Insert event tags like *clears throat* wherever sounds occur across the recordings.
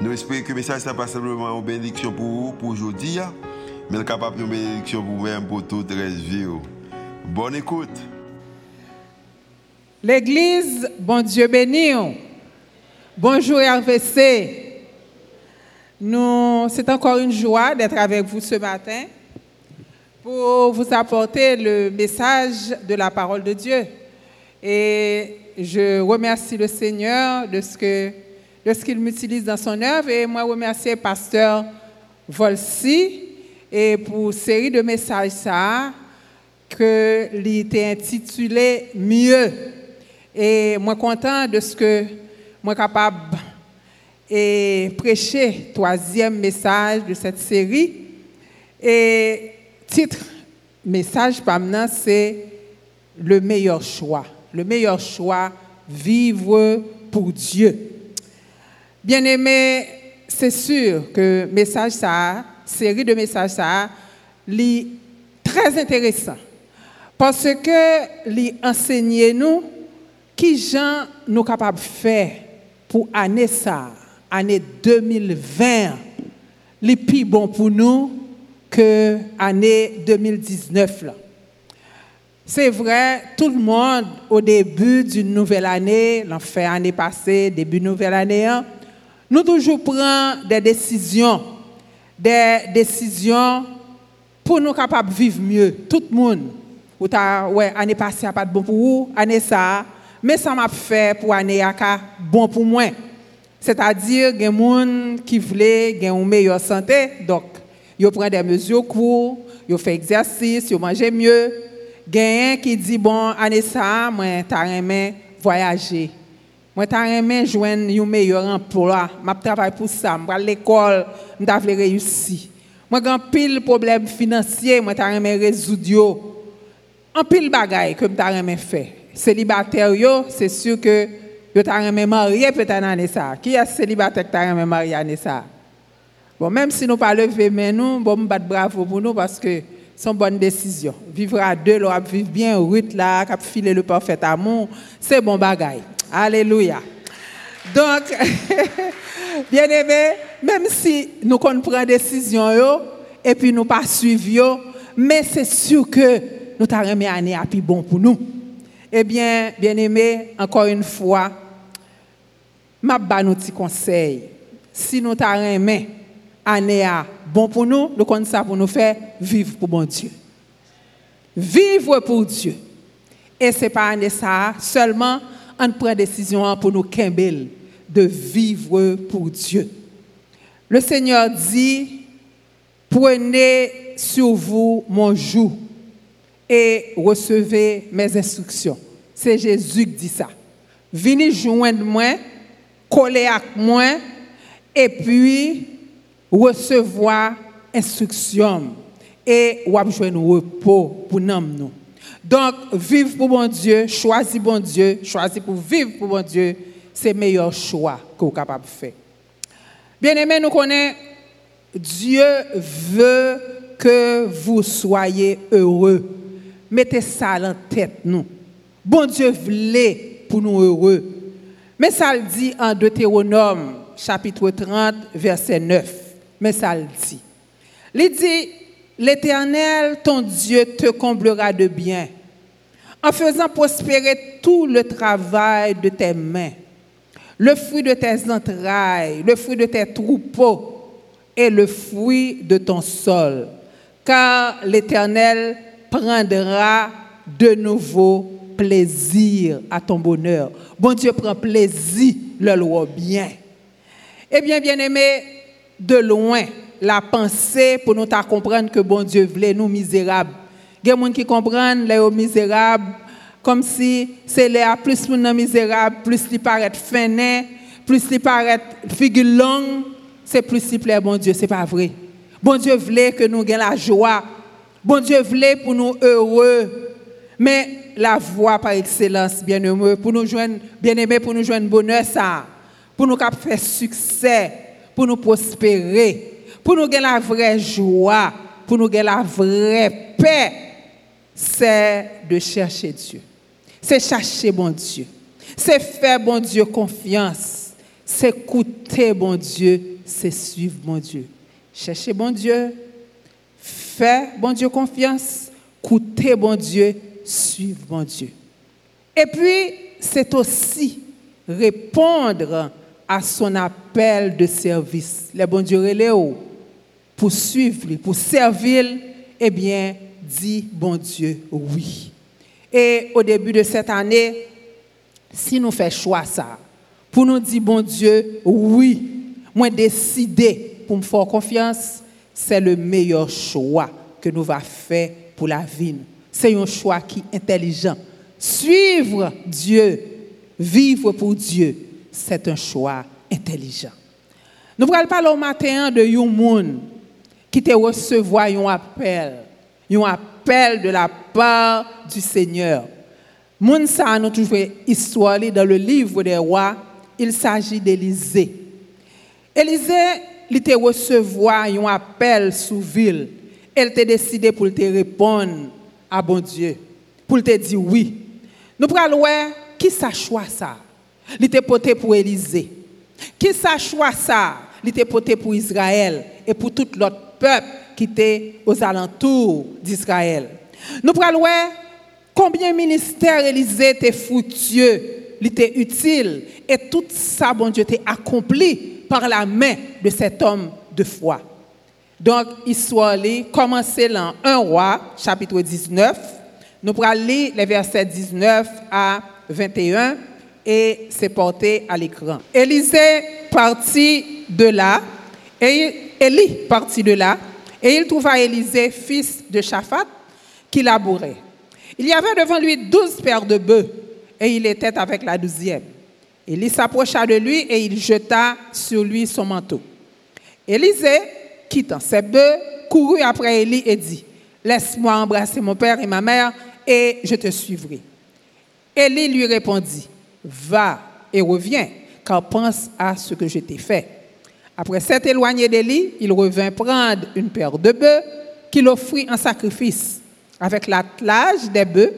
Nous espérons que le message n'est pas simplement une bénédiction pour vous, pour aujourd'hui, hein. mais capable une bénédiction pour vous-même, pour toute la vie. Bonne écoute. L'Église, bon Dieu béni. Bonjour RVC. Nous, c'est encore une joie d'être avec vous ce matin pour vous apporter le message de la parole de Dieu. Et je remercie le Seigneur de ce que de ce qu'il m'utilise dans son œuvre? Et moi, remercie pasteur Volsi et pour série de messages ça que était intitulé Mieux. Et moi content de ce que moi capable et prêcher troisième message de cette série. Et titre message maintenant c'est le meilleur choix. Le meilleur choix, vivre pour Dieu. Bien-aimé, c'est sûr que message ça, série de messages ça, est très intéressant parce que li enseigner nous qui gens nous capables de faire pour année ça, année 2020, les plus bon pour nous que année 2019 là. C'est vrai, tout le monde au début d'une nouvelle année, l'an année passée, début nouvelle année, hein, Nous toujours prenons des décisions, des décisions pour nous capables de vivre mieux, tout le monde. Ou ta, ouais, année passée, pas de bon pour vous, année ça, mais ça m'a fait pour année yaka, bon pour moi. C'est-à-dire, il y a des gens qui voulaient une meilleure santé, donc, ils prennent des mesures courtes, ils font exercice, ils mangent mieux. Il y a qui dit, bon, année ça, moi, t'as voyager. Moi, je suis joindre un meilleur emploi. Je travaille pour ça. Je l'école. Je vais réussir. Moi, j'ai pile problème financier. Je vais résoudre. Un pile bagaille que je vais faire. Célibataire, c'est sûr que je vais marier peut-être en ça. Qui est célibataire qui vais marier en ça? Bon, même si nous pas lever, mais nous, bon, battre bravo pour nous parce que c'est une bonne décision. Vivre à deux, vivre bien, route là, filer le parfait amour, c'est bon bagaille. Alléluia. Donc, *laughs* bien aimé, même si nous prenons des décisions et puis nous pas suivre, mais c'est sûr que nous avons une année à plus bon pour nous. Eh bien, bien aimé, encore une fois, ma un petit conseil. Si nous avons une année à bon pour nous, nous comptons ça pour nous faire vivre pour bon Dieu. Vivre pour Dieu. Et ce n'est pas année ça seulement on prend décision pour nous Kimbel de vivre pour Dieu. Le Seigneur dit, prenez sur vous mon joug et recevez mes instructions. C'est Jésus qui dit ça. Venez joindre moi, coller avec moi et puis recevoir instruction et ou joindre repos pour nous. Donc, vivre pour bon Dieu, choisir bon Dieu, choisir pour vivre pour bon Dieu, c'est le meilleur choix que vous êtes capable de faire. Bien aimé, nous connaissons, Dieu veut que vous soyez heureux. Mettez ça en tête, nous. Bon Dieu voulait pour nous heureux. Mais ça le dit en Deutéronome, chapitre 30, verset 9. Mais ça le dit. Il dit, L'Éternel, ton Dieu, te comblera de bien, en faisant prospérer tout le travail de tes mains, le fruit de tes entrailles, le fruit de tes troupeaux et le fruit de ton sol. Car l'Éternel prendra de nouveau plaisir à ton bonheur. Bon Dieu prend plaisir le loi bien. Eh bien, bien aimé, de loin, la pensée pour nous comprendre que bon Dieu voulait nous misérables. Il y a des gens qui comprennent les misérables comme si c'est les plus nous misérable, plus ils paraît finé, plus ils paraît figure longue, c'est plus simple, bon Dieu, c'est pas vrai. Bon Dieu voulait que nous ayons la joie. Bon Dieu voulait pour nous heureux. Mais la voie par excellence, bien aimé, pour nous joindre, bien aimé, pour nous joindre bonheur, ça, pour nous faire succès, pour nous prospérer, pour nous gagner la vraie joie, pour nous gagner la vraie paix, c'est de chercher Dieu. C'est chercher bon Dieu. C'est faire bon Dieu confiance. C'est écouter bon Dieu. C'est suivre bon Dieu. Chercher bon Dieu. Faire bon Dieu confiance. Écouter bon Dieu. Suivre bon Dieu. Et puis, c'est aussi répondre à son appel de service. Les bon Dieu pour suivre, pour servir, eh bien, dit bon Dieu oui. Et au début de cette année, si nous faisons choix ça, pour nous dire bon Dieu oui, moi décider pour me faire confiance, c'est le meilleur choix que nous va faire pour la vie. C'est un choix qui est intelligent. Suivre Dieu, vivre pour Dieu, c'est un choix intelligent. Nous allons parler au matin de un qui te recevoir un appel, un appel de la part du Seigneur. Moun sa nous toujours histoire dans le livre des rois, il s'agit d'Élisée. Élisée, il te recevoir un appel sous ville. Elle t'a décidé pour te répondre à bon Dieu, pour te dire oui. Nous prenons qui ça choix ça? Il était porté pour Élisée. Qui ça choix ça? Il était porté pour Israël et pour tout l'autre peuple qui était aux alentours d'Israël. Nous prenons combien ministères Élisée était fructueux, était utile, et tout ça, bon Dieu, était accompli par la main de cet homme de foi. Donc, histoire, commencer dans 1 roi, chapitre 19. Nous lire les versets 19 à 21 et c'est porté à l'écran. Élisée partit de là, et Élie partit de là, et il trouva Élisée, fils de Shaphat, qui labourait. Il y avait devant lui douze paires de bœufs, et il était avec la douzième. Élie s'approcha de lui et il jeta sur lui son manteau. Élisée, quittant ses bœufs, courut après Élie et dit, Laisse-moi embrasser mon père et ma mère, et je te suivrai. Élie lui répondit, Va et reviens, car pense à ce que je t'ai fait. Après s'être éloigné d'Élie, il revint prendre une paire de bœufs qu'il offrit en sacrifice. Avec l'attelage des bœufs,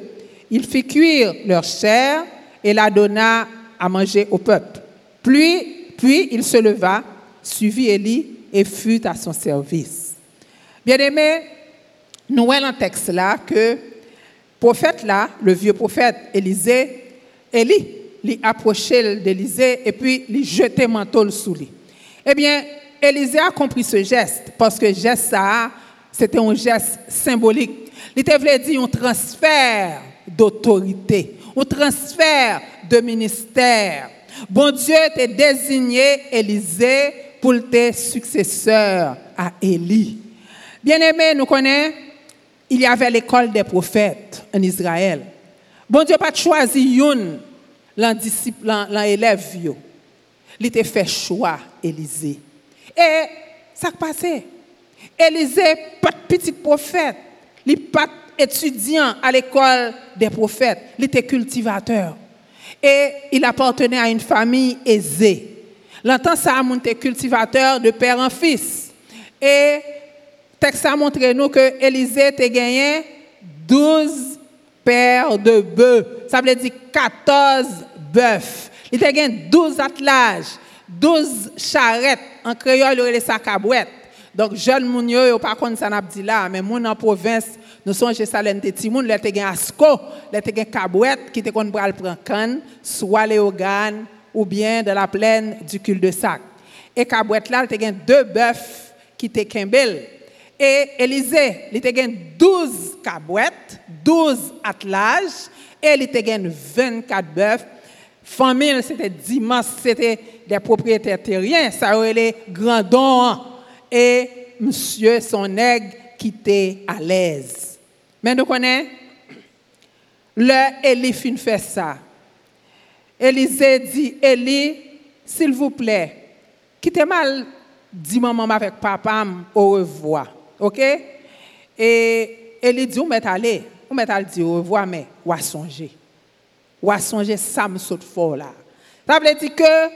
il fit cuire leur chair et la donna à manger au peuple. Puis, il se leva, suivit Élie et fut à son service. Bien aimé, nous voyons un texte là que prophète là, le vieux prophète Élisée, Élie, lui approchait d'Élisée et puis lui jetait manteau sous lui. Eh bien, Élisée a compris ce geste parce que geste c'était un geste symbolique. Il voulait dire un transfert d'autorité, un transfert de ministère. Bon Dieu t'a désigné Élisée pour tes successeur à Élie. Bien aimé, nous connaissons, il y avait l'école des prophètes en Israël. Bon Dieu pas choisi une l'élève il était fait choix, Élisée. Et ça passé. Élisée, pas petit prophète. Il pas étudiant à l'école des prophètes. Il était cultivateur. Et il appartenait à une famille aisée. Longtemps, ça a monté cultivateur de père en fils. Et texte a montré nous que Élisée a gagné 12 paires de bœufs. Ça veut dire 14 bœufs. Il te gen 12 atlaj, 12 charet, an kreyol yo le sakabwet. Donk joun moun yo yo pa kon san ap di la, men moun an provins, nou sonje salen te timoun, le te gen asko, le te gen kabwet, ki te kon pral pran kan, swa le ogan, ou bien de la plen du kul de sak. E kabwet la, le te gen 2 bœuf ki te kembel. E Elize, li te gen 12 kabwet, 12 atlaj, e li te gen 24 bœuf, Famille, c'était dimanche, c'était des propriétaires terriens, ça aurait les grandons. Et monsieur, son aigle, qui était à l'aise. Mais nous connaissons, le Élie fin fait ça. Élisée dit, Élie, s'il vous plaît, quittez mal dit maman avec papa au revoir. OK? Et elle dit, on met aller, on met aller dire au revoir, mais on songer. ou a sonje sam sot for la. Ça veut dire que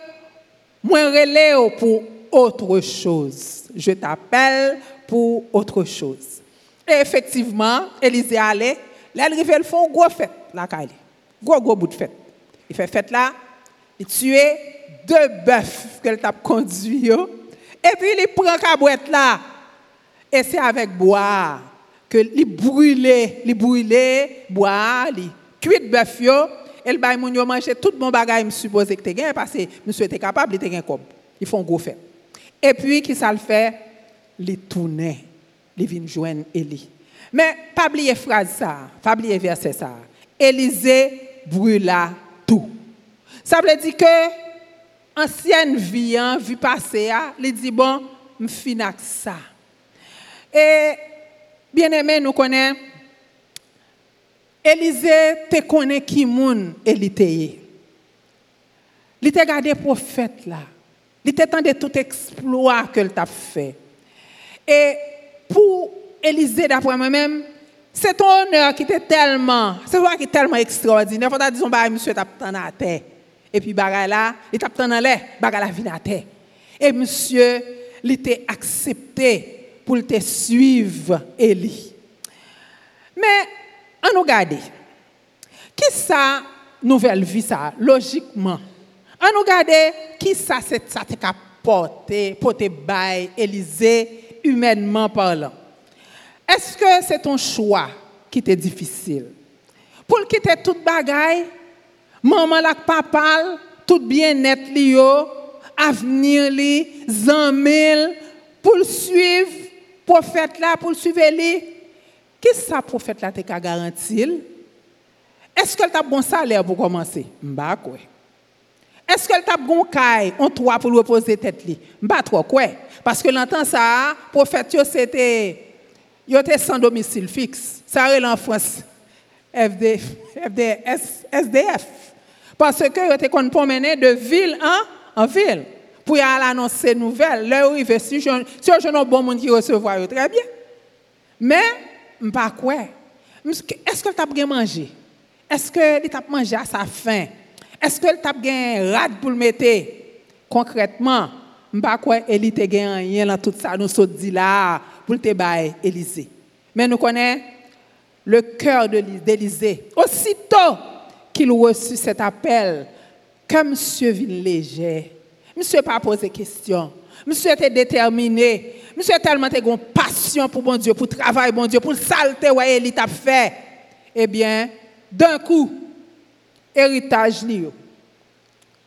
moi relève pour autre chose. Je t'appelle pour autre chose. Et effectivement, Élisée allait, l'arrivée elle font gros fête la caille. Gros gros bout de fête. Il fait fête là, il tue deux bœufs qu'elle t'a conduit et puis il prend cabouette là. Et c'est avec bois que il brûlait, il brûlait bois, il cuit bœuf el bay moun yo manje tout bon bagay msupoze ki te gen, pase mswe te kapab li te gen kob. Li fon go fè. E pwi ki sa l fè, li toune, li vin jwen Eli. Men, pabliye fraz sa, pabliye verse sa, Elize brula tou. Sa vle di ke, ansyen viyan, vi pase ya, li di bon, mfinak sa. E, bien eme nou konen, Élisée te connaît qui moun Élisée. Il t'a gardé prophète là. Il t'a de tout exploit que t'a fait. Et pour Élisée, d'après moi-même, c'est ton honneur qui était tellement, c'est toi qui est tellement extraordinaire. Faut dire, bah, monsieur, t'as à terre. Et puis, bagay là, il l'air, bagay la vient à terre. Et monsieur, il était accepté pour te suivre, Élie. Mais, An nou gade, ki sa nouvel vi sa, logikman, an nou gade, ki sa se sa te ka pote, pote bay, elize, humenman parlant. Eske se ton chwa ki te difisil? Poul ki te tout bagay, maman lak papal, tout bien net li yo, avenir li, zanmil, poul suiv, pou fet la, poul suive li, ki sa profet la te ka garantil? Eske l tap bon saler pou komanse? Mba kwe. Eske l tap gon kay, on toa pou l repose tet li? Mba toa kwe. Paske l antan sa, profet yo se te, yo te san domisil fix. Sa re l an Frans, FD, FD, SDF. Paske yo te kon pomene de vil an, an vil. Pou ya al anonsen nouvel, le ou i ve si, si yo jenon bon moun ki resevwa yo, tre bien. Men, pas. Est-ce que tu as bien mangé? Est-ce que tu as mangé à sa faim? Est-ce que tu as bien rad pour le mettre? Concrètement, pas quoi, Élie gagne rien dans tout ça, nous sommes dit là, pour te bailler. Mais nous connaissons le cœur d'Élisée. Aussitôt, qu'il reçut cet appel, comme monsieur vit léger, monsieur pas posé question, monsieur était déterminé, Monsye telman te gon pasyon pou bon Diyo, pou travay bon Diyo, pou salte wè e li tap fè. Ebyen, eh d'un kou, eritaj li yo,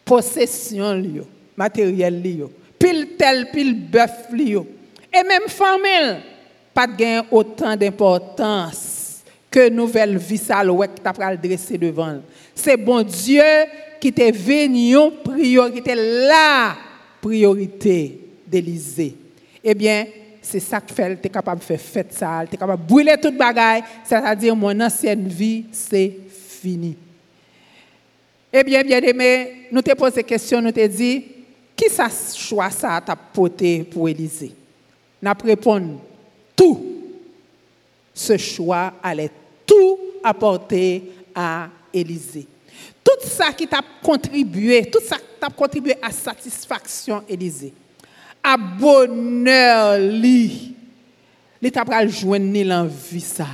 posesyon li yo, materyel li yo, pil tel, pil bœuf li yo. E menm famil, pat gen otan d'importans ke nouvel visal wèk tap pral dresse devan. Se bon Diyo ki te ven yon priorite la priorite de lize. Eh bien, c'est ça que fait, tu es capable de faire fête ça, tu es capable de brûler toute bagaille, c'est-à-dire mon ancienne vie, c'est fini. Eh bien, bien aimé, nous te posé question, nous te dit, qui ça choix ça t'a porté pour Élysée? Nous répondu, tout ce choix allait tout apporter à Élisée. Tout ça qui t'a contribué, tout ça qui t'a contribué à satisfaction Élisée, à bonheur lui, l'état t'a joindre l'envie ça.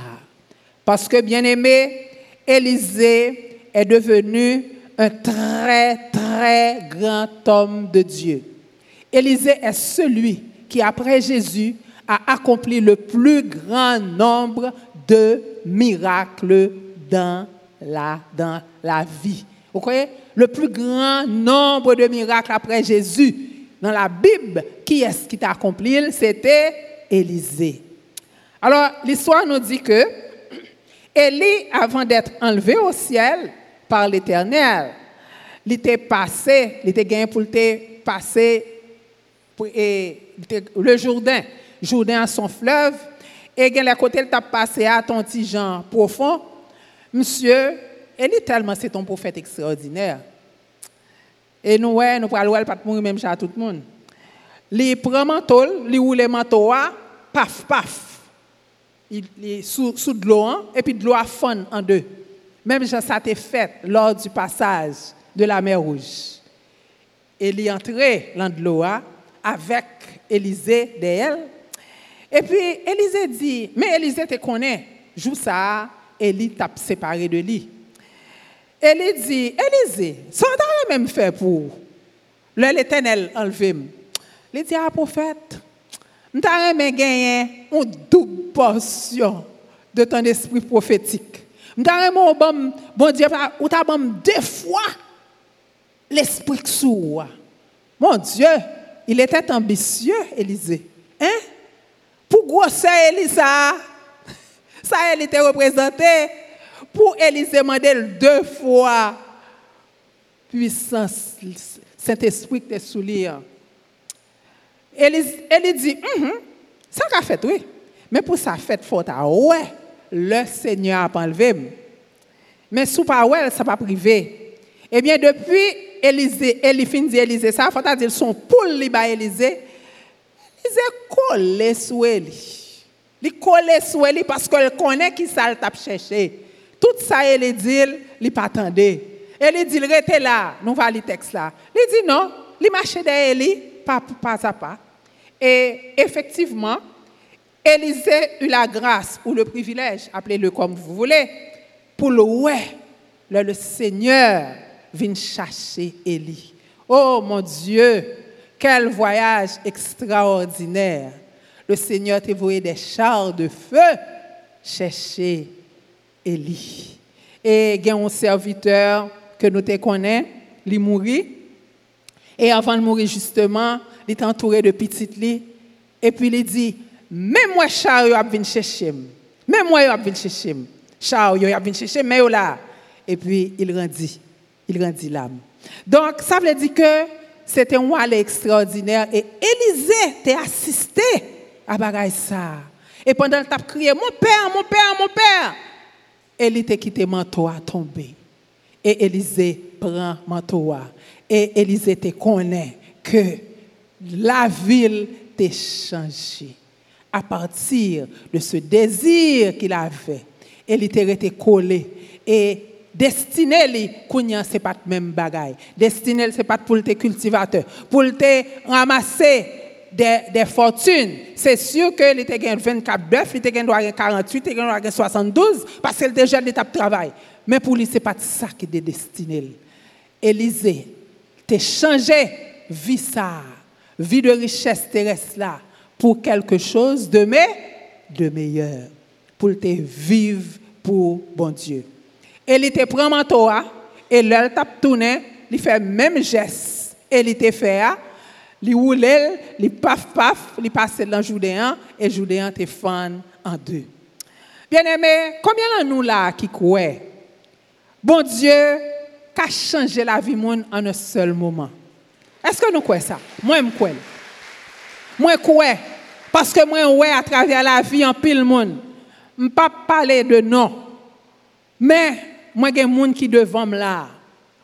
Parce que bien aimé, Élisée est devenu un très très grand homme de Dieu. Élisée est celui qui après Jésus a accompli le plus grand nombre de miracles dans la, dans la vie. Vous voyez Le plus grand nombre de miracles après Jésus dans la Bible, qui est-ce qui t'a accompli? C'était Élisée. Alors, l'histoire nous dit que Élie, avant d'être enlevé au ciel par l'Éternel, il était passé, il était gagné pour le le Jourdain. Jourdain à son fleuve, et quand la côté t'a passé à ton petit Jean profond, monsieur, est tellement c'est ton prophète extraordinaire. E nou wè, nou pral wè l pat moun mèm chan tout moun. Li pre mantol, li wou le manto wè, paf, paf. Li sou, sou dlo an, epi dlo a fon an de. Mèm chan sa te fèt lor du passage de la mer rouge. E li antre lan dlo a, avèk Elize de el. Epi Elize di, mè Elize te konè, jou sa, Eli tap separe de li. Eli di, Elize, san dan yon men fè pou? Le l'Etenel anlevim. Li di, a ah, profet, mta remen genyen un doug porsyon de ton espri profetik. Mta remen ou bom, bon diye, ou ta bom defwa l'espri ksou. Mon dieu, il etet ambisye, Elize. Hein? Pou gwo se Elisa, sa el ite reprezenté, Pour Élisée, demander deux fois puissance, Saint-Esprit qui sous lui. Elle, dit, mm ça qu'a fait, oui. Mais pour ça fait faute, ouais, le Seigneur a enlevé. Mais sous pas ouais, ça pas privé. Eh bien, depuis Élisée, fin dit Élisée, ça faut dire son poule li Élisée. Élisée collé sur elle. Il collé sur elle parce qu'elle connaît qui ça le tape chercher. Tout ça elle dit, il pas attendait. Elle dit restez là, nous va le texte là. Il dit non, il marchait derrière lui pas pas à pas. Et effectivement, Élisée eut la grâce ou le privilège, appelez-le comme vous voulez, pour le ouais, le, Seigneur vient chercher Élie. Oh mon Dieu, quel voyage extraordinaire. Le Seigneur t'a envoyé des chars de feu chercher Et il y a un serviteur que nous te connaissons, il mourit. Et avant de mourir, justement, il est entouré de petites lits. Et puis il dit, même moi, char, yo venir chercher. Même moi, yo venir chercher. Char, yo venir chercher, mais là. Et puis il rendit. Il rendit l'âme. Donc, ça veut dire que c'était un aller extraordinaire. Et Élisée t'a assisté à bagaille ça. Et pendant qu'il a crié, mon père, mon père, mon père, Élie t'a quitté manteau à tomber. Et Élisée prend manteau. Et Élisée te connaît que la ville t'a changé à partir de ce désir qu'il avait. Il était collé. Et destiné, li, ce n'est pas même bagaille. Destiné, ce n'est pas pour le cultivateur. Pour le ramasser des, fortunes. C'est sûr que était gagné 24 bœufs, il était gagné 48, il était 72, parce qu'il déjà l'étape de travail. Mais pour lui, ce n'est pas ça qui est destiné. Élisée, tu changé vie ça vie de richesse terrestre là, pour quelque chose de, meilleur, pour te vivre pour bon Dieu. Et il te prend manteau, et là, il tape tourné, il fait même geste, et il te fait, li woulel, li paf paf, li pase lan joudeyan, e joudeyan te fan an de. Bien eme, kombyen an nou la ki kouè? Bon Diyo, ka chanje la vi moun an an sol mouman. Eske nou kouè sa? Mwen mkouè. Mwen kouè, paske mwen wè a travè la vi an pil moun. M pa pale de non. Men, mwen gen moun ki devan m la.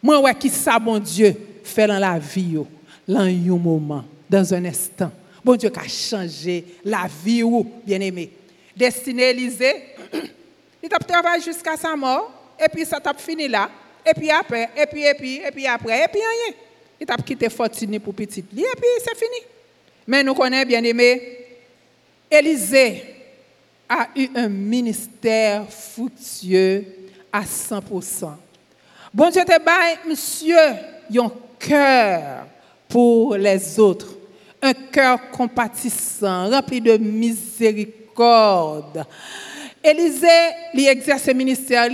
Mwen wè ki sa bon Diyo fè lan la vi yo. Dans un moment, dans un instant. Bon Dieu, qui a changé la vie, bien-aimé. Destiné Élysée, *clears throat* il a travaillé jusqu'à sa mort, et puis ça t'a fini là, et puis après, et puis, et puis, et puis après, et puis rien. Il a quitté Fortuné pour petit et puis c'est fini. Mais nous connaissons bien aimé, Élisée a eu un ministère fructueux à 100%. Bon Dieu te bail, monsieur, un cœur pour les autres, un cœur compatissant, rempli de miséricorde. Élisée, il exerce ce ministère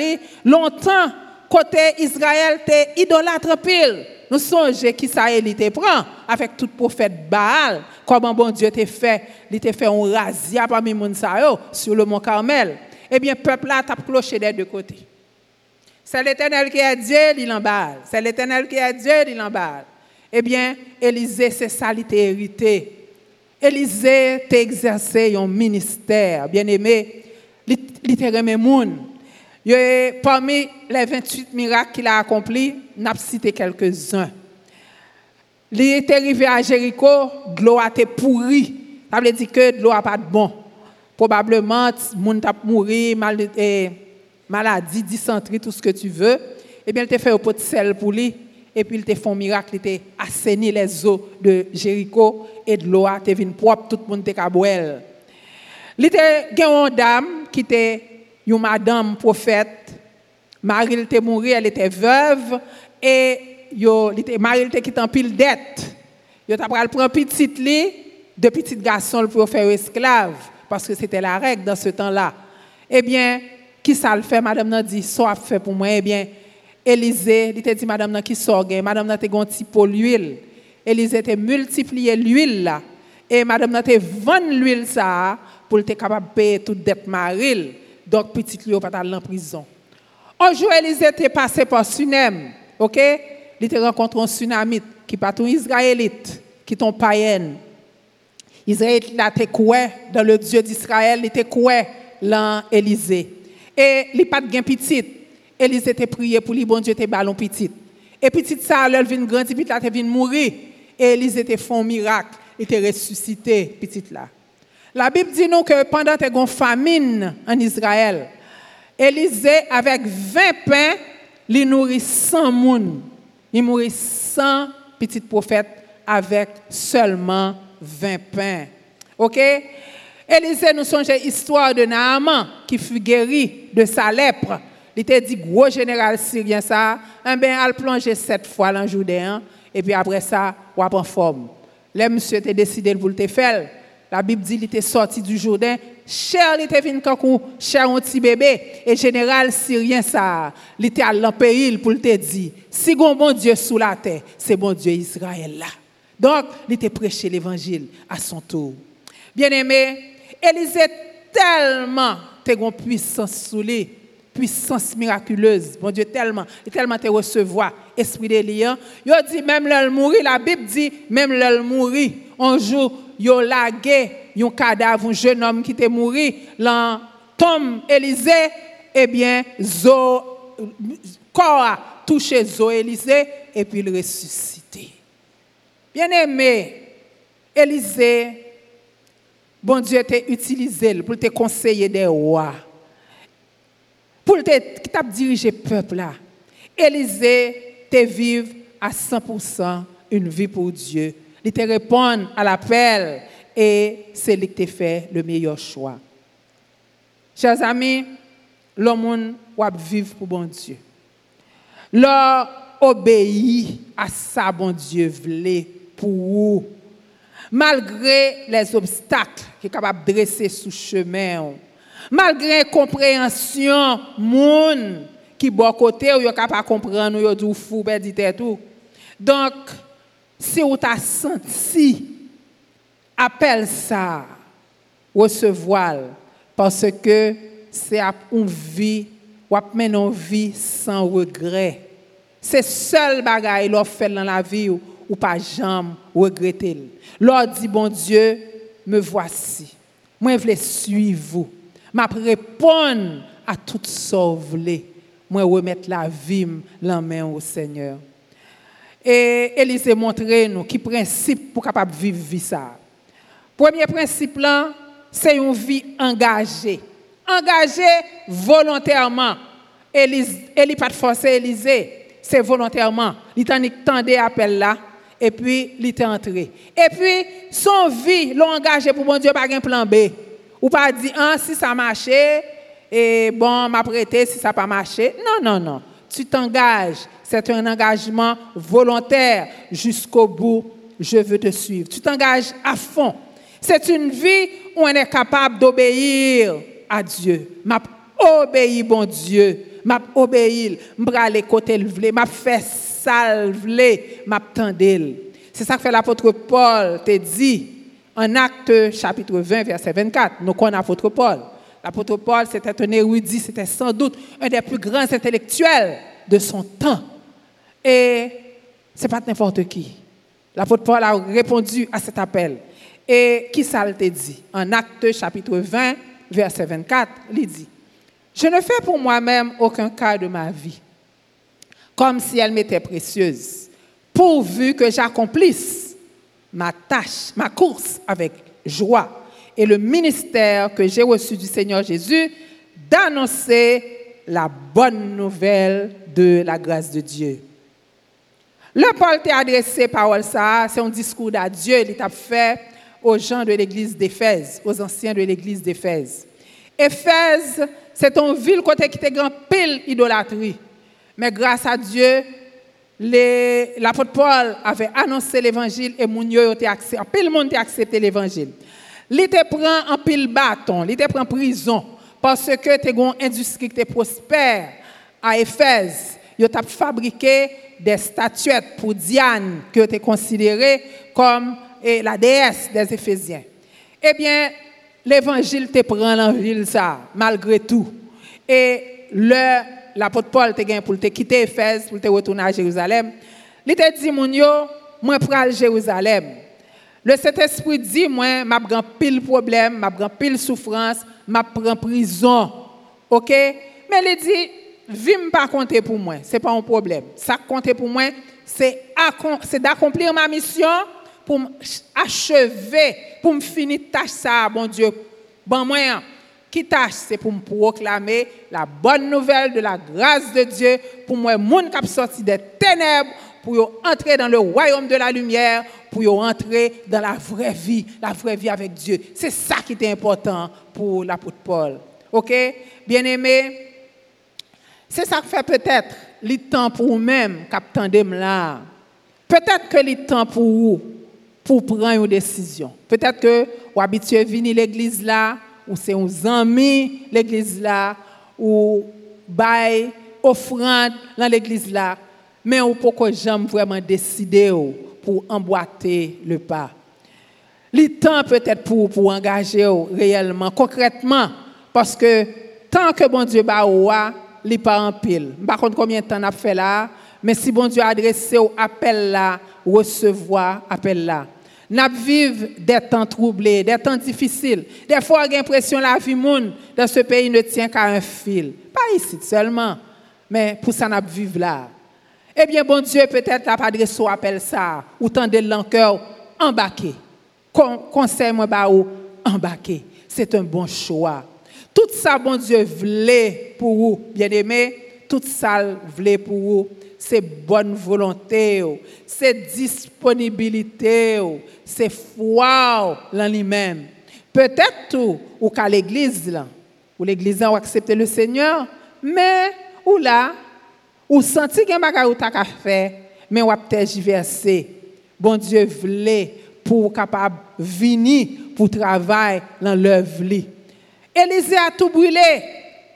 longtemps côté Israël t'es idolâtre pile. Nous songeons qui ça te prend avec tout prophète Baal. Comment bon Dieu t'a fait, il t'a fait un razzia parmi les gens sur le mont Carmel. Eh bien, le peuple là t'a cloché des deux côtés. C'est l'éternel qui a Dieu, il en Baal. C'est l'éternel qui a Dieu, il en Baal. Eh bien, Élisée, c'est ça, il t'a hérité. Élisée t'a exercé un ministère, bien aimé, il t'a remis Parmi les 28 miracles qu'il a accomplis, n'a cité quelques-uns. Il est arrivé à Jéricho, l'eau a été pourrie. Ça veut dire que l'eau n'a pas de bon. Probablement, monde t'a mouru, mal, eh, maladie, dysenterie, tout ce que tu veux. Eh bien, il t'a fait un pot de sel pour lui. Et puis, il t'a fait un miracle, il t'a assaini les eaux de Jéricho et de l'eau a été propre, tout le monde était boire. Il était une dame qui était une madame prophète. Marie était morte, elle était veuve. Et yo, Marie était qui en pile dette. Yo t'a pris un petit lit de petit garçon pour faire esclave parce que c'était la règle dans ce temps-là. Eh bien, qui ça le fait? Madame n'a dit soit fait pour moi eh bien Élisée, il t'a dit madame qui sort madame n'a un petit pot l'huile. Élisée t'a multiplié l'huile là et madame n'a vendu l'huile ça pour être capable de payer toute dette maril. Donc, petit lui, pas aller en prison. Un jour, Élisée était passé par Sunem. OK? Il était rencontré un tsunami qui pas un Israélite, qui est un païen. Israël était quoi dans le Dieu d'Israël, il était quoi dans Élisée. Et il pas de gain petit. Élisée était prié pour lui, bon Dieu était ballon petit. Et petit ça, elle vient grandir, puis elle vient mourir. Et Élisée était fait un miracle, il était ressuscité, petit là. La Bible dit nous que pendant une famine en Israël, Élisée, avec 20 pains, il nourrit 100 personnes. Il nourrit 100 petits prophètes avec seulement 20 pains. OK? Élisée nous songe l'histoire de Naaman qui fut guéri de sa lèpre. Il était dit, gros général syrien, ça, eh bien, il a plongé sept fois dans Judéen, et puis après ça, a en forme. Le monsieur était décidé de le faire. La Bible dit qu'il était sorti du Jourdain. Cher, il était venu quand cher un petit bébé. Et général syrien, ça, il était à l'empéril pour te dire, si bon Dieu sous la terre, c'est bon Dieu Israël là. Donc, il était prêché l'évangile à son tour. Bien aimé, Élisée tellement une puissance sous lui, puissance miraculeuse. Bon Dieu, tellement, tellement te recevoir, esprit d'Élie. Il dit, même l'homme mourir, la Bible dit, même l'homme mourir, un jour, yo lagué un cadavre, un jeune homme qui était mort, dans tombe Élisée, eh bien, zo, corps a touché zo Élisée, et puis il ressuscité. Bien aimé, Élisée, bon Dieu t'a utilisé pour te conseiller des rois, pou te tap dirije pepl la. Elize te vive a 100% un vi pou Diyo. Li te repon al apel e se li te fe le meyo chwa. Chers ami, lò moun wap vive pou bon Diyo. Lò obeyi a sa bon Diyo vle pou ou. Malgre les obstakl ki kapap dresse sou chemen ou. Malgre komprehensyon moun ki bo kote ou yo ka pa kompren ou yo di ou fou be dit etou. Donk, se ou ta senti, apel sa, recevoal, parce ke se ap un vi, wap men un vi san regre. Se sol bagay lor fel nan la vi ou, ou pa jam regretel. Lor di, bon Diyo, me vwasi. Mwen vle suiv ou. m'a répondre à toute sauvelée. Moi remettre la vie en main au Seigneur. Et Élise montré nous qui principe pour capable vivre vie ça. Premier principe là, c'est une vie engagée. Engagée volontairement. Élise, Élise pas de forcer Élisée, c'est volontairement. Il tendait appel là et puis il est entré. Et puis son vie l'engagé pour mon Dieu par un plan B. Ou pas dire ah, si ça marchait et bon m'a prêté si ça pas marché. Non non non. Tu t'engages c'est un engagement volontaire jusqu'au bout. Je veux te suivre. Tu t'engages à fond. C'est une vie où on est capable d'obéir à Dieu. M'a obéi, bon Dieu. M'a obéi. M'a les côtés le m'a fait salver, m'a tendel. C'est ça que fait l'apôtre Paul te dit en acte chapitre 20 verset 24. Nous connaissons l'apôtre Paul. L'apôtre Paul, c'était un érudit, c'était sans doute un des plus grands intellectuels de son temps. Et ce n'est pas n'importe qui. L'apôtre Paul a répondu à cet appel. Et qui ça te dit? En Acte chapitre 20, verset 24, il dit Je ne fais pour moi-même aucun cas de ma vie, comme si elle m'était précieuse, pourvu que j'accomplisse ma tâche, ma course avec joie et le ministère que j'ai reçu du Seigneur Jésus d'annoncer la bonne nouvelle de la grâce de Dieu. Le Paul t'a adressé parole ça, c'est un discours d'adieu, il t'a fait aux gens de l'église d'Éphèse, aux anciens de l'église d'Éphèse. Éphèse, c'est une ville côté qui était grand pile idolâtrie. Mais grâce à Dieu, l'apôtre Paul avait annoncé l'évangile et mon accepté, monde a accepté l'évangile. Il te prend en pile bâton, il te prend prison parce que tu as une industrie qui prospère à Éphèse. Il a fabriqué des statuettes pour Diane que tu considérée comme la déesse des Éphésiens. Eh bien, l'évangile te prend en ville malgré tout. Et l'apôtre Paul te gagne pour te quitter Éphèse, pour te retourner à Jérusalem. Il te dit, mon yo, moi, à Jérusalem. Le Saint-Esprit dit, moi, m'a grand pile problème, m'a grand pile souffrance, m'a prend prison. OK? Mais il dit, vim pas compter pour moi, c'est pas un problème. Ça compte pour moi, c'est d'accomplir ma mission pour achever, pour me finir tâche ça, bon Dieu. Bon moyen. Qui tâche, c'est pour me proclamer la bonne nouvelle de la grâce de Dieu pour moi, monde qui sorti des ténèbres, pour entrer dans le royaume de la lumière, pour entrer dans la vraie vie, la vraie vie avec Dieu. C'est ça qui est important pour l'apôtre Paul. OK? Bien-aimé, c'est ça que fait peut-être le temps pour vous-même, captain là. Peut-être que le temps pour vous pour prendre une décision. Peut-être que vous habituez à venir l'église là, ou c'est un ami l'église là, ou bail offrande dans l'église là, mais vous pouvez jamais vraiment décider pour emboîter le pas. Le temps peut-être pour, pour engager réellement, concrètement, parce que tant que bon Dieu ba il pas en pile. Par contre, combien de temps a fait là, mais si bon Dieu a adressé au appel là, recevoir appel là. N'a vivre des temps troublés, des temps difficiles. Des fois, on a l'impression la vie monde dans ce pays ne tient qu'à un fil. Pas ici seulement, mais pour ça, n'a vivre là. Eh bien, bon Dieu, peut-être n'a pas adressé au appel ça, ou tant de l'encoeur embarqué. Conseil moi ba ou embarqué. C'est un bon choix. Tout ça, bon Dieu, voulait pour vous, bien-aimés, tout ça voulait pour vous, c'est bonne volonté, c'est disponibilité, c'est foi en lui-même. Peut-être ou qu'à l'église, là, ou l'église a accepté le Seigneur, mais ou là, ou senti qu'il y a un faire, mais ou a peut-être versé. Bon Dieu voulait pour capable venir pour travailler dans l'œuvre. Élisée a tout brûlé.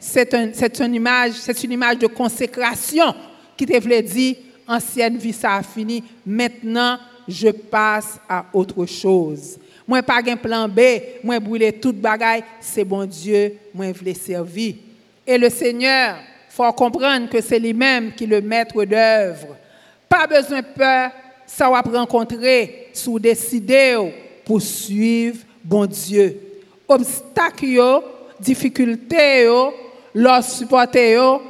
C'est une image, c'est une image de consécration qui te voulait dire, ancienne vie, ça a fini, maintenant, je passe à autre chose. Moi, pas un plan B, moi, brûler toute bagaille, c'est bon Dieu, moi, voulais servir. Et le Seigneur, faut comprendre que c'est lui-même qui est le maître d'œuvre. Pas besoin de peur, ça va rencontrer, sous décider, poursuivre, bon Dieu. Obstacles, difficultés, leur supporter,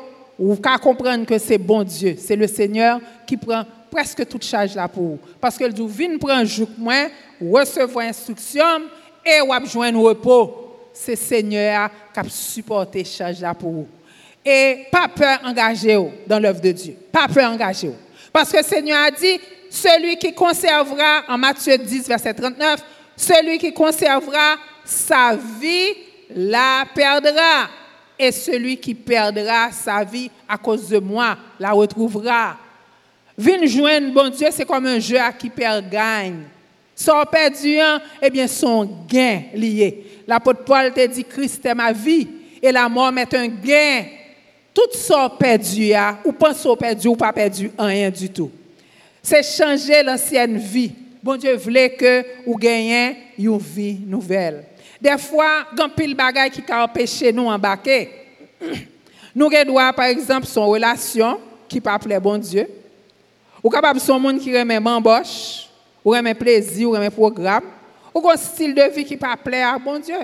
vous qu'à comprendre que c'est bon Dieu, c'est le Seigneur qui prend presque toute charge là pour vous. Parce que vous venez prendre jour moins, recevoir instruction et vous joindre repos. C'est le Seigneur qui a supporté charge là pour vous. Et pas peur engager dans l'œuvre de Dieu. Pas peur engager. Parce que le Seigneur a dit, celui qui conservera, en Matthieu 10, verset 39, celui qui conservera sa vie la perdra. Et celui qui perdra sa vie à cause de moi la retrouvera. Vin joindre bon Dieu, c'est comme un jeu à qui perd gagne. Son perdu, eh bien, son gain lié. L'apôtre Paul te dit, Christ est ma vie et la mort est un gain. Tout ça perdu, ou pense au perdu ou pas perdu, rien du tout. C'est changer l'ancienne vie. Bon Dieu voulait que vous gagniez une vie nouvelle. Des fois, il y a pile de qui ont empêché nous embarquer. *clears throat* Nous avons, par exemple, son relation qui pas plaît bon Dieu. Ou capable son monde qui remet embauche, ou remet plaisir, ou remet programme. Ou un style de vie qui pas plaît à bon Dieu.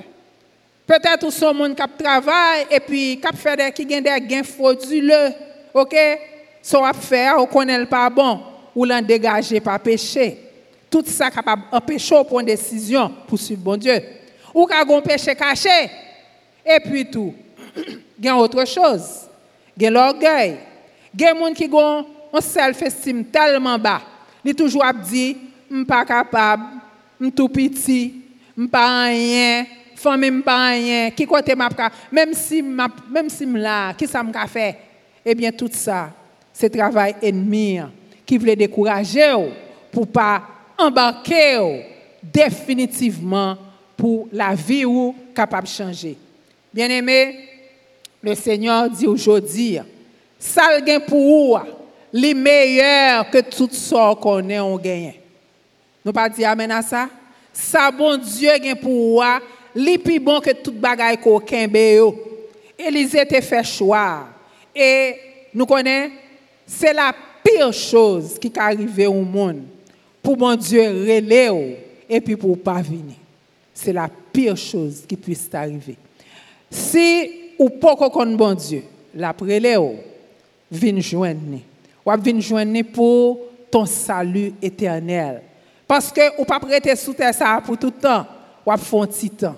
Peut-être ou son monde qui travaille et puis qui fait des qui gagne des gains frauduleux. OK? Son affaire, on connaît pas bon. ou l'en dégager par péché. Tout ça capable d'empêcher ou prendre décision pour suivre bon Dieu. ou ka gon péché caché. Et puis tout. *clears throat* gen autre chose. Gen l'orgueil. Gen moun ki gon on self-estime tellement bas. Li toujours ap di, m pas capable, m tout petit, m pas rien, famille m pas rien, qui côté m'a ka, même si m'a même si m là, qui ça m ka fait? Eh bien tout ça, c'est travail ennemi qui voulait décourager pour pas embarquer définitivement pour la vie ou capable de changer. Bien-aimé, le Seigneur dit aujourd'hui, ça pour vous, les meilleurs que tout ce qu'on est on gagne. Nous pas dire amen à ça? Ça bon Dieu gain pour vous, les plus bon que tout bagaille qu'aucun béo. Élisée te fait choix. Et nous connaissons, c'est la pire chose qui est arrivée au monde. Pour mon Dieu relève et puis pour pas venir. C'est la pire chose qui puisse t'arriver. Si ou pas qu'on bon Dieu, la préléo, vient joindre. Ou vient joindre pour ton salut éternel. Parce que ou pas prêter sous terre ça pour tout le temps, ou faire un petit temps.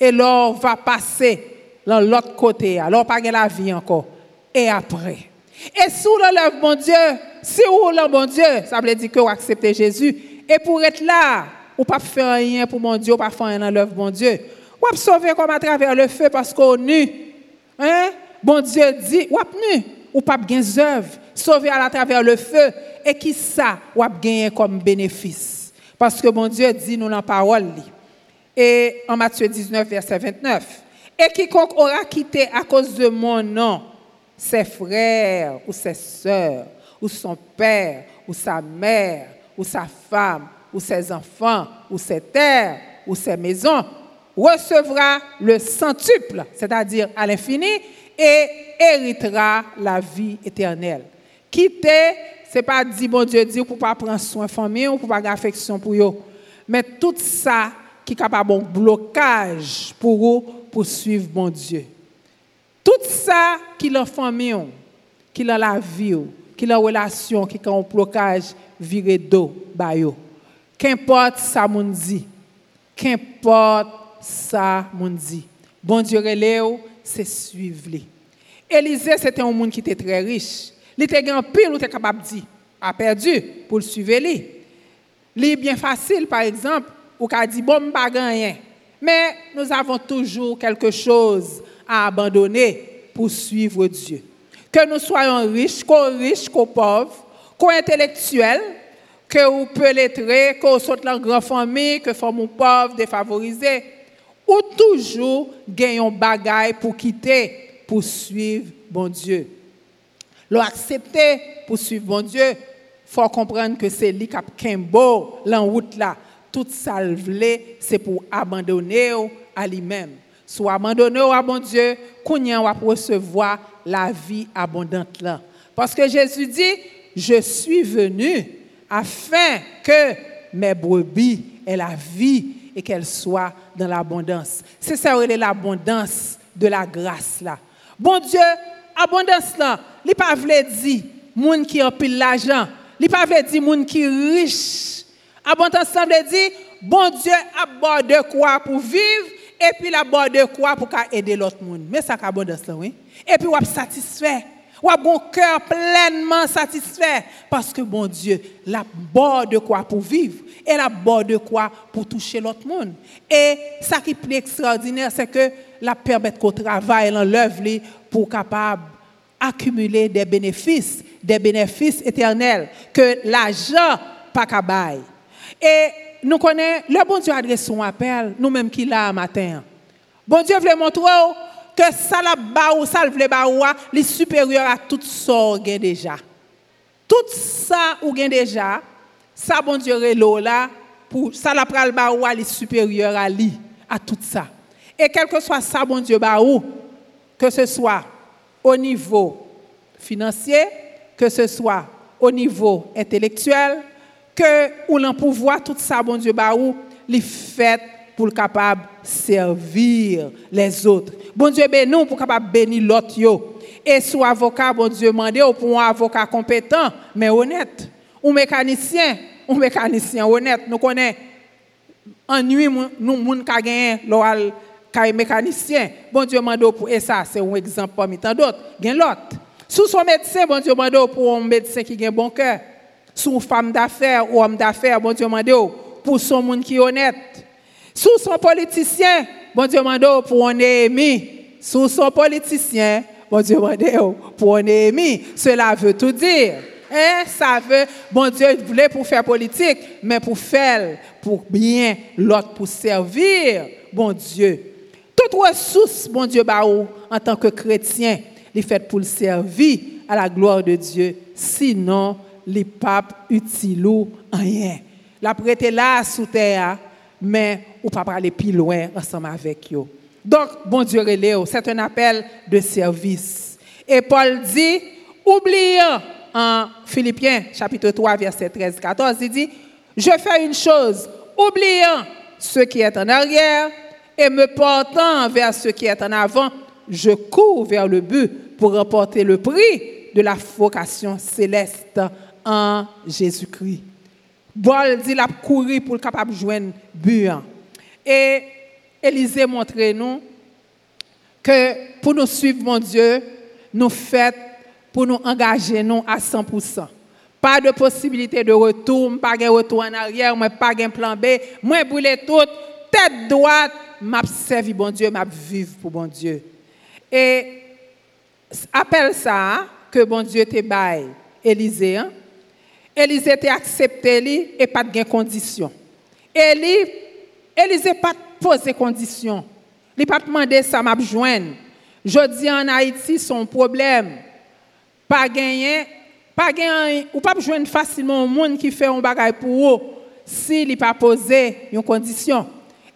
Et l'or va passer dans l'autre côté, alors pas la vie encore. Et après. Et sous le mon Dieu, si vous le bon Dieu, ça veut dire que vous acceptez Jésus. Et pour être là, ou pas faire rien pour mon Dieu, ou pas faire rien dans l'œuvre mon Dieu. Ou sauver comme à travers le feu parce qu'on nu. Hein? Bon Dieu dit, ou nu, ou pas bien œuvre, sauver à travers le feu, et qui ça, ou gagner comme bénéfice? Parce que bon Dieu dit nous dans la parole. Et en Matthieu 19, verset 29, et quiconque aura quitté à cause de mon nom ses frères ou ses sœurs, ou son père, ou sa mère, ou sa femme, ou ses enfants, ou ses terres, ou ses maisons, recevra le centuple, c'est-à-dire à, l'infini, et héritera la vie éternelle. Quitter, c'est pas dire bon Dieu dit pour pas prendre soin de famille ou pour pas avoir affection pour eux, mais tout ça qui est capable de blocage pour eux pour suivre bon Dieu. Tout ça qui est famille, qui est la vie, qui est la relation, qui est un blocage viré d'eau, Qu'importe ça mon dit, qu'importe ça, mon dit. Bon Dieu, c'est suivre. Élisée, c'était un monde qui était très riche. Il était un pile, il était capable de dire, a perdu pour le suivre. Il est bien facile, par exemple, ou qu'a dit, bon, pas rien. Mais nous avons toujours quelque chose à abandonner pour suivre Dieu. Que nous soyons riches, qu'on riches, qu'on pauvres, qu'on intellectuels, que vous peut lettrés, qu'on soit dans grande famille, que sommes pauvres, défavorisés ou toujours gagnons bagaille pour quitter, pour suivre bon Dieu. L'accepter pour suivre bon Dieu, faut comprendre que c'est lui qui a la route là. Tout ça c'est pour abandonner à lui-même. Soit abandonner à bon Dieu, qu'on va recevoir la vie abondante là. Parce que Jésus dit, je suis venu afin que mes brebis aient la vie et qu'elle soit dans l'abondance. C'est ça, l'abondance de la grâce là. Bon Dieu, abondance là, il pas veut dire moun qui a pile l'argent, il pas veut dire moun qui riche. Abondance ça veut dire bon Dieu a de quoi pour vivre et puis la de quoi pour aider l'autre monde. Mais ça abondance là, oui. Et puis on satisfait. Ou bon cœur pleinement satisfait parce que bon Dieu, la bord de quoi pour vivre et la bord de quoi pour toucher l'autre monde. Et ça qui est extraordinaire, c'est que la permet qu'on travaille dans l'œuvre pour capable accumuler des bénéfices, des bénéfices éternels que l'argent pas cabaye. Et nous connaissons, le bon Dieu adresse son appel, nous-mêmes qui l'a matin. Bon Dieu voulait montrer ke sa la ba ou sa l vle ba ou a, li superior a tout sa ou gen deja. Tout sa ou gen deja, sa bon diore lo la, pou sa la pral ba ou a li superior a li, a tout sa. E kelke swa sa bon diore ba ou, ke se swa o nivou finansye, ke se swa o nivou entelektuel, ke ou lan pouvoi tout sa bon diore ba ou, li fet pour le capable servir les autres. Bon Dieu ben nous pour capable bénir l'autre Et sous avocat bon Dieu mandé pour un avocat compétent mais honnête. Ou mécanicien, ou mécanicien honnête, nous connaissons ennui nous moun ka gagné l'oral ka mécanicien. Bon Dieu mando pour et ça c'est un exemple parmi tant d'autres. Gen l'autre. Sous son médecin, bon Dieu mando pour un médecin qui a un bon cœur. Sous femme d'affaires ou homme d'affaires, bon Dieu mando pour son monde qui est honnête. Sous son politicien, bon Dieu mando pour un ennemi. Sous son politicien, bon Dieu mando pour un ennemi. Cela veut tout dire. Hein, ça veut, bon Dieu voulait pour faire politique, mais pour faire, pour bien, l'autre pour servir, bon Dieu. Toute ressource, bon Dieu, bah, en tant que chrétien, il fait pour le servir à la gloire de Dieu. Sinon, les papes utilisent rien. La prêté là sous terre, mais ou pas aller plus loin ensemble avec eux. Donc, bon Dieu, c'est un appel de service. Et Paul dit, oublions en Philippiens chapitre 3, verset 13, 14, il dit, je fais une chose, oubliant ce qui est en arrière et me portant vers ce qui est en avant, je cours vers le but pour remporter le prix de la vocation céleste en Jésus-Christ. Paul dit, il a couru pour le capable joindre but. Et Élisée montre nous que pour nous suivre, mon Dieu, nous faisons pour nous engager à 100%. Pas de possibilité de retour, pas de retour en arrière, pas de plan B, moi brûler tout, tête droite, m'a servi bon Dieu, m'a vivre pour bon Dieu. Et appelle ça que bon Dieu te bail Élisée. Hein? Elize te aksepte li e pat gen kondisyon. Eli, Elize pat pose kondisyon. Li pat mande sa map jwen. Jodi an Haiti son problem. Pa genyen, pa genyen, ou pap jwen fasilman moun ki fe yon bagay pou ou si li pa pose yon kondisyon.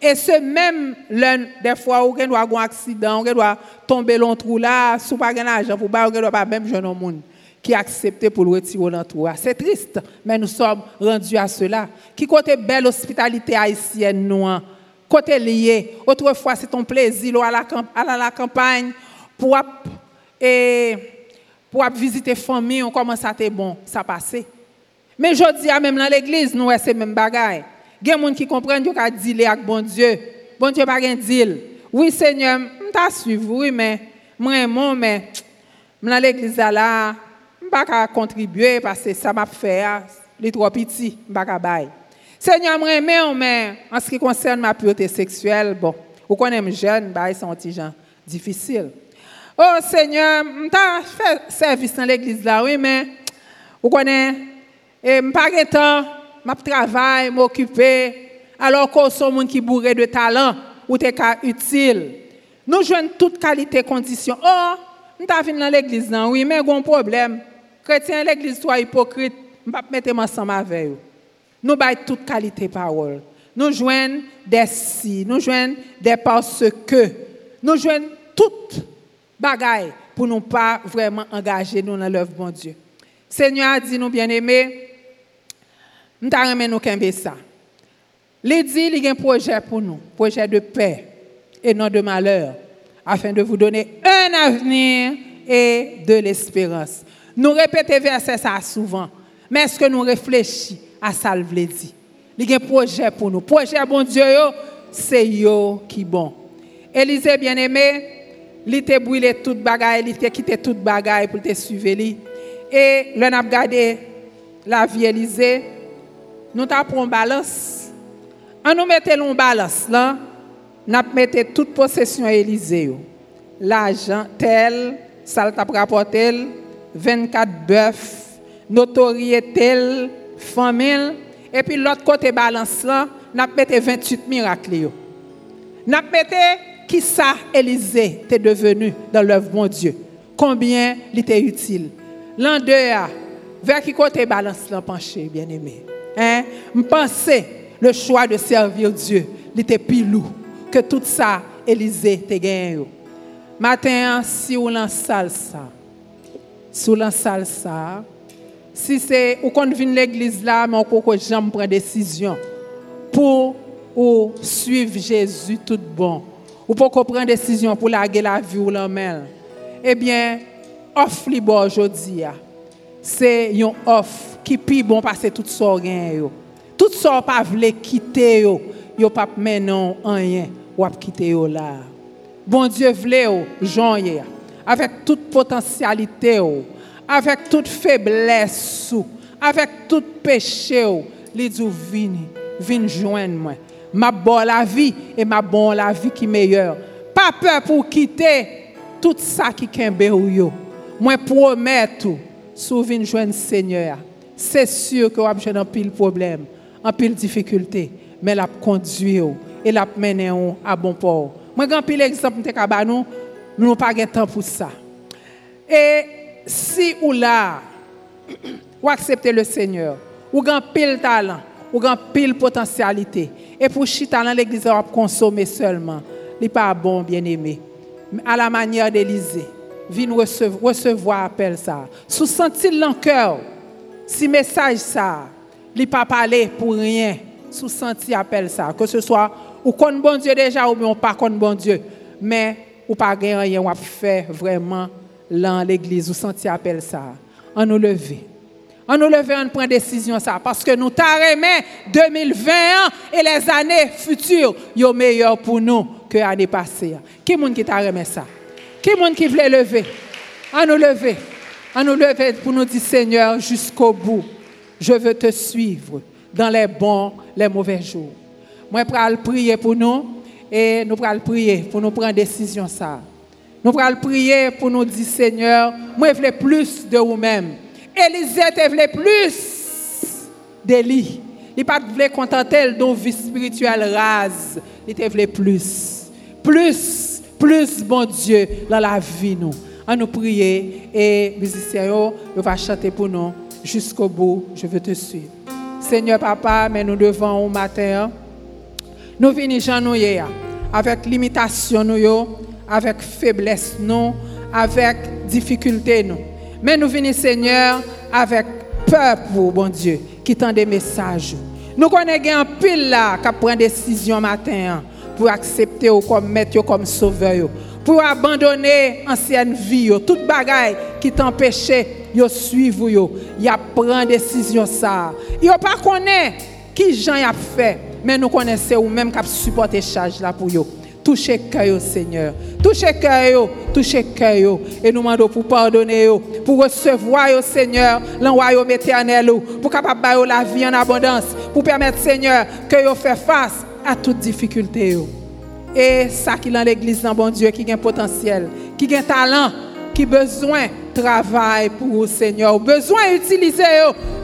E se menm lèn defwa ou gen wak gwen aksidan, ou gen wak tombe lon trou la, sou pa gen ajan pou ba, ou gen wak pa menm jwen yon moun. Qui a accepté pour le retirer dans. C'est triste, mais nous sommes rendus à cela. Qui côté belle hospitalité haïtienne, nous, hein? côté lié. Autrefois, c'est ton plaisir à la, à la campagne pour et pour visiter famille, on commence à être bon, ça passe. Mais je dis, même dans l'église, nous, c'est même bagaille. Il y a des gens qui comprennent qu'ils ont dit avec bon Dieu. Bon Dieu pas un deal. Oui, Seigneur, je t'a suivi, oui, mais moi, mais dans l'église là, pas contribuer parce que ça m'a fait, les trop petits, je Seigneur, je mais en ce qui concerne ma pureté sexuelle, bon, vous connaissez jeune, bah, c'est un petit gens difficile. Oh Seigneur, je fait service dans l'église là, oui, mais vous connaissez, je n'ai pas de temps, je travaille, m'occuper, alors qu'on sont gens qui bourré de talent ou des cas utiles. Nous jouons toute qualité conditions. Oh, je suis dans l'église là, oui, mais il y a un problème. Chrétien, l'église soit hypocrite, pas mettre ensemble avec vous. Nous avons toute qualité parole. Nous jouons des si, nous jouons des parce que, nous jouons toutes bagaille pour nous pas vraiment engager nous dans l'œuvre bon Dieu. Seigneur a dit nous bien-aimés, nous avons nous qu'un ça. Il dit il y a un projet pour nous, projet de paix et non de malheur, afin de vous donner un avenir et de l'espérance. Nous répétons verset ça souvent, mais est-ce que nous réfléchissons à ça le dit? Il y a un projet pour nous. Projet bon Dieu, c'est yo qui bon. Élisée bien-aimé, il t'a brûlé toute bagaille, il t'a quitté toute bagaille pour te suivre. Et là, on a regardé la vie Élysée. Nous une balance. On nous mettait balance là. Nous mettait toute possession à Élysée. L'argent tel, ça t'a rapporté 24 bœufs, notoriété, famille. Et puis l'autre côté balance là, mettait 28 miracles. Nous mettait qui ça, Élisée, t'es devenu dans l'œuvre mon Dieu? Combien il était utile? L'an deux, vers qui côté balance l'en penché, bien aimé? Hein? pensais le choix de servir Dieu, il était plus lourd que tout ça, Élisée, t'es gagné. Matin, si on lance ça, on lance ça, si c'est, ou quand vient l'église là, mais on peut jamais prendre décision pour ou suivre Jésus tout bon ou pour qu'on prenne décision pour larguer la vie ou l'emmène, eh bien, offre-lui aujourd'hui. c'est une offre qui pi bon passer tout ça yo. Tout ça pas vle quitter yo, yo pas maintenant rien ou quitter yo là. Bon Dieu vle yo hier avec toute potentialité yo, avec toute faiblesse avec tout péché yo, li dit vini, vini joindre moi. Ma bonne la vie et ma bonne la vie qui meilleure. Pas peur pour quitter tout ça qui kembe ou. Moi promets tout, sous vin joindre Seigneur. C'est sûr que vous avez un pile problème, un pile difficulté, mais la conduit et la mener à bon port. Moi grand pile exemple ka nous, n'avons pas de temps pour ça. Et si ou là ou accepter le Seigneur, ou grand pile talent, ou grand pile potentialité et pour chita dans l'église on consommer seulement, n'est pas bon bien-aimé. À la manière d'Élisée vin recevoir, appel ça. Sous sentir cœur, si message ça, il pas parler pour rien, sous sentir appel ça, que ce soit ou connaît bon Dieu déjà ou bien pas connaît bon Dieu, mais ou pas rien ou faire vraiment dans l'église ou sentir appel ça. On nous lever. On nous lever, on prend décision ça parce que nous t'arrêtons 2020 et les années futures, sont meilleures pour nous que l'année passée. Qui est-ce qui t'a ça? Qui est qui voulait lever? À nous lever. À nous lever pour nous dire, Seigneur, jusqu'au bout, je veux te suivre dans les bons, les mauvais jours. Moi, je prier pour nous et nous allons prier pour nous prendre décision ça. Nous allons prier pour nous dire, Seigneur, moi, je veux plus de vous-même. Élisée, tu veux plus d'Élie. Il pas voulait contenter de vie spirituelle rase. Il te voulait plus. Plus plus, bon Dieu, dans la vie, nous. À nous prier et musiciens, nous va chanter pour nous jusqu'au bout. Je veux te suivre. Seigneur Papa, mais nous devons au matin, nous venons nous avec limitation, avec faiblesse, avec difficulté. Mais nous venons, Seigneur, avec peur pour, bon Dieu, qui tend des messages. Nous connaissons un pile là qui prend décision matin pour accepter ou comme maître comme sauveur pour abandonner ancienne vie toute bagaille qui t'empêchait yo suivre yo. Y a prendre décision ça. Yo pas qui Jean a fait mais nous connaissons ou même qui supporter charge là pour yo. Touchez cœur Seigneur. Touchez cœur touchez cœur et nous demandons pour pardonner pour recevoir Seigneur l'enroyaume éternel pour capable la vie en abondance. Pour permettre Seigneur que fait face à toute difficulté. Et ça qui est dans l'église, dans bon Dieu, qui a un potentiel, qui a un talent, qui a besoin travail pour le Seigneur, besoin d'utiliser,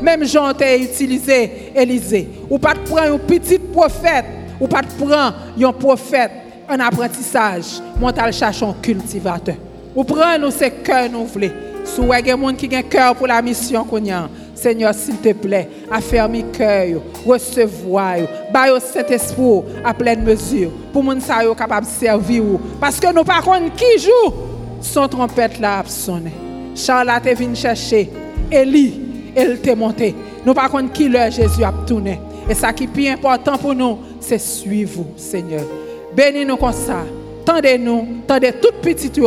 même Jean t'a utilisé, Élisée. Ou pas de prendre un petit prophète, ou pas de prendre un prophète en apprentissage, monter chercher un cultivateur. Ou prendre ce cœur nous voulons. Si vous avez des qui ont un cœur pour la mission qu'on a, Seigneur, s'il te plaît, affermis cœur, recevoir, baille au Saint-Esprit à pleine mesure, pour que nous soyons capables de servir. Parce que nous par contre qui joue, son trompette là a sonné. Charles est venu chercher, Élie, elle t'est monté. Nous par contre qui l'heure Jésus a tourné. Et ça qui est plus important pour nous, c'est suivre, Seigneur. Bénis-nous comme ça. Tendez-nous, tendez tout petit qui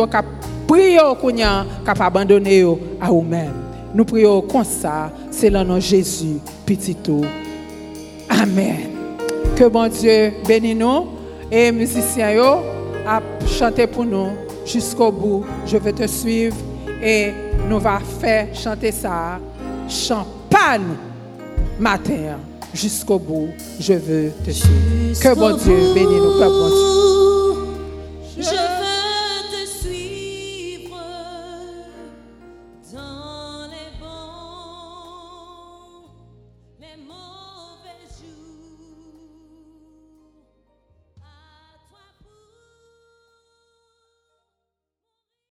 prier au qui abandonner à vous-même. Nous prions comme ça, c'est le nom de Jésus, petit tout. Amen. Que bon Dieu bénisse nous et musiciens yo à chanter pour nous jusqu'au bout. Je vais te suivre et nous va faire chanter ça. Champagne matin jusqu'au bout. Je veux te suivre. Que bon Dieu bénisse nous, que bon Dieu.